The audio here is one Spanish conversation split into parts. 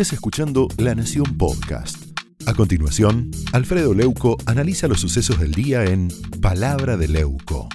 estés escuchando La Nación Podcast. A continuación, Alfredo Leuco analiza los sucesos del día en Palabra de Leuco.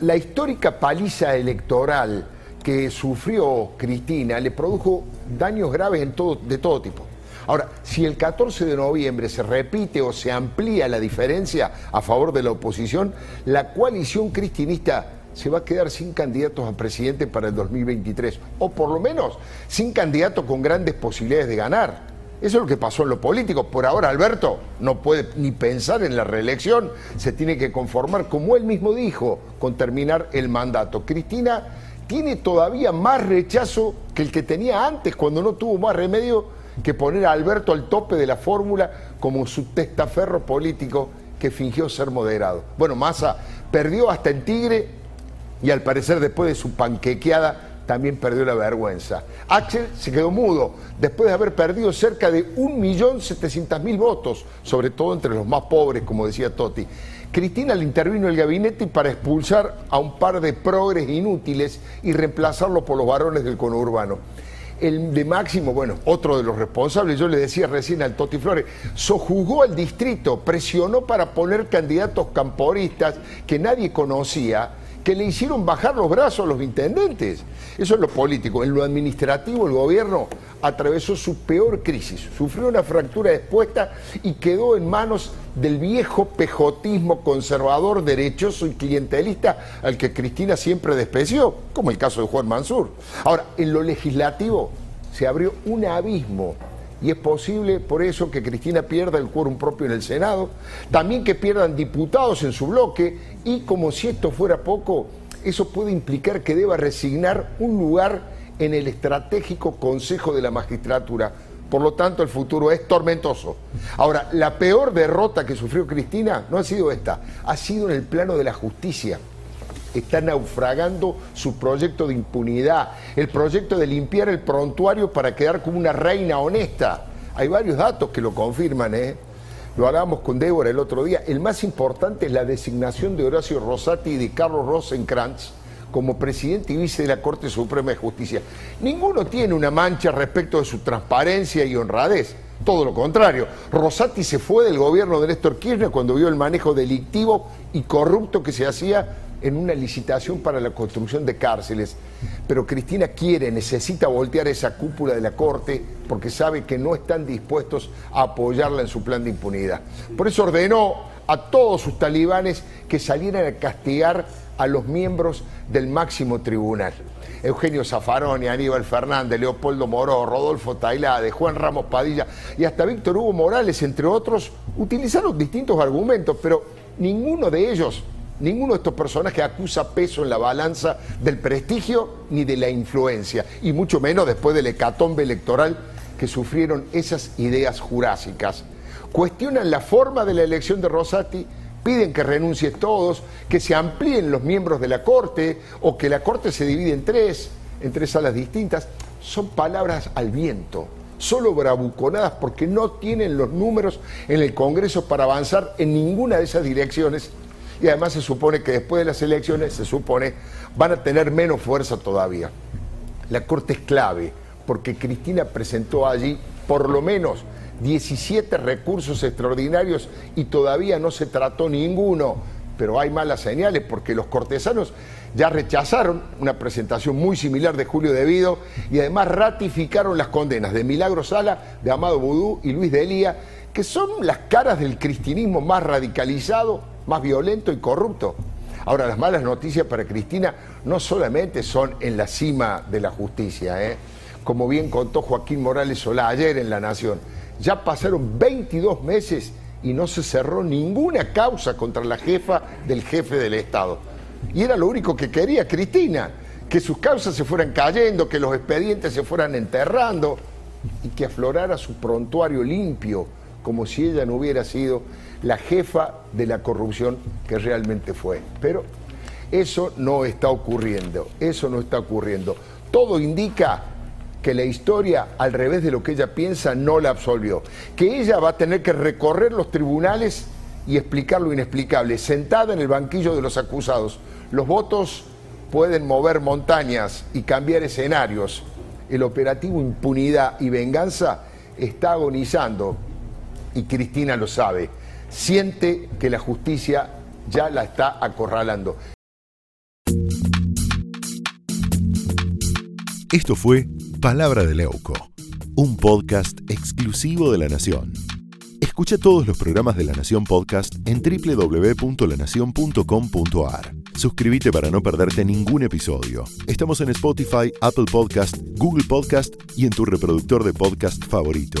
La histórica paliza electoral que sufrió Cristina le produjo daños graves en todo, de todo tipo. Ahora, si el 14 de noviembre se repite o se amplía la diferencia a favor de la oposición, la coalición cristinista se va a quedar sin candidatos a presidente para el 2023, o por lo menos sin candidato con grandes posibilidades de ganar. Eso es lo que pasó en lo político. Por ahora Alberto no puede ni pensar en la reelección, se tiene que conformar, como él mismo dijo, con terminar el mandato. Cristina tiene todavía más rechazo que el que tenía antes, cuando no tuvo más remedio que poner a Alberto al tope de la fórmula como su testaferro político que fingió ser moderado. Bueno, Massa perdió hasta en Tigre y al parecer después de su panquequeada también perdió la vergüenza. Axel se quedó mudo después de haber perdido cerca de 1.700.000 votos, sobre todo entre los más pobres, como decía Totti. Cristina le intervino el gabinete para expulsar a un par de progres inútiles y reemplazarlo por los varones del conurbano. El de Máximo, bueno, otro de los responsables, yo le decía recién al Toti Flores, sojugó al distrito, presionó para poner candidatos camporistas que nadie conocía, que le hicieron bajar los brazos a los intendentes. Eso es lo político. En lo administrativo, el gobierno atravesó su peor crisis, sufrió una fractura expuesta y quedó en manos del viejo pejotismo conservador, derechoso y clientelista al que Cristina siempre despreció, como el caso de Juan Mansur. Ahora, en lo legislativo se abrió un abismo y es posible por eso que Cristina pierda el quórum propio en el Senado, también que pierdan diputados en su bloque y como si esto fuera poco, eso puede implicar que deba resignar un lugar en el estratégico Consejo de la Magistratura. Por lo tanto, el futuro es tormentoso. Ahora, la peor derrota que sufrió Cristina no ha sido esta, ha sido en el plano de la justicia. Está naufragando su proyecto de impunidad, el proyecto de limpiar el prontuario para quedar como una reina honesta. Hay varios datos que lo confirman, ¿eh? Lo hablábamos con Débora el otro día. El más importante es la designación de Horacio Rosati y de Carlos Rosenkrantz como presidente y vice de la Corte Suprema de Justicia. Ninguno tiene una mancha respecto de su transparencia y honradez. Todo lo contrario. Rosati se fue del gobierno de Néstor Kirchner cuando vio el manejo delictivo y corrupto que se hacía en una licitación para la construcción de cárceles. Pero Cristina quiere, necesita voltear esa cúpula de la Corte porque sabe que no están dispuestos a apoyarla en su plan de impunidad. Por eso ordenó a todos sus talibanes que salieran a castigar a los miembros del máximo tribunal. Eugenio Zaffaroni, Aníbal Fernández, Leopoldo Moró, Rodolfo Tailade, Juan Ramos Padilla y hasta Víctor Hugo Morales, entre otros, utilizaron distintos argumentos, pero ninguno de ellos, ninguno de estos personajes acusa peso en la balanza del prestigio ni de la influencia, y mucho menos después del hecatombe electoral que sufrieron esas ideas jurásicas. Cuestionan la forma de la elección de Rosati piden que renuncie todos, que se amplíen los miembros de la Corte o que la Corte se divide en tres, en tres salas distintas, son palabras al viento, solo bravuconadas porque no tienen los números en el Congreso para avanzar en ninguna de esas direcciones y además se supone que después de las elecciones, se supone, van a tener menos fuerza todavía. La Corte es clave porque Cristina presentó allí por lo menos 17 recursos extraordinarios y todavía no se trató ninguno. Pero hay malas señales porque los cortesanos ya rechazaron una presentación muy similar de Julio Devido y además ratificaron las condenas de Milagro Sala, de Amado Vudú y Luis de Elía, que son las caras del cristinismo más radicalizado, más violento y corrupto. Ahora, las malas noticias para Cristina no solamente son en la cima de la justicia, ¿eh? como bien contó Joaquín Morales Solá ayer en La Nación ya pasaron 22 meses y no se cerró ninguna causa contra la jefa del jefe del Estado. Y era lo único que quería Cristina, que sus causas se fueran cayendo, que los expedientes se fueran enterrando y que aflorara su prontuario limpio, como si ella no hubiera sido la jefa de la corrupción que realmente fue. Pero eso no está ocurriendo, eso no está ocurriendo. Todo indica que la historia, al revés de lo que ella piensa, no la absolvió. Que ella va a tener que recorrer los tribunales y explicar lo inexplicable, sentada en el banquillo de los acusados. Los votos pueden mover montañas y cambiar escenarios, el operativo impunidad y venganza está agonizando y Cristina lo sabe. Siente que la justicia ya la está acorralando. Esto fue Palabra de Leuco, un podcast exclusivo de La Nación. Escucha todos los programas de La Nación Podcast en www.lanacion.com.ar. Suscríbete para no perderte ningún episodio. Estamos en Spotify, Apple Podcast, Google Podcast y en tu reproductor de podcast favorito.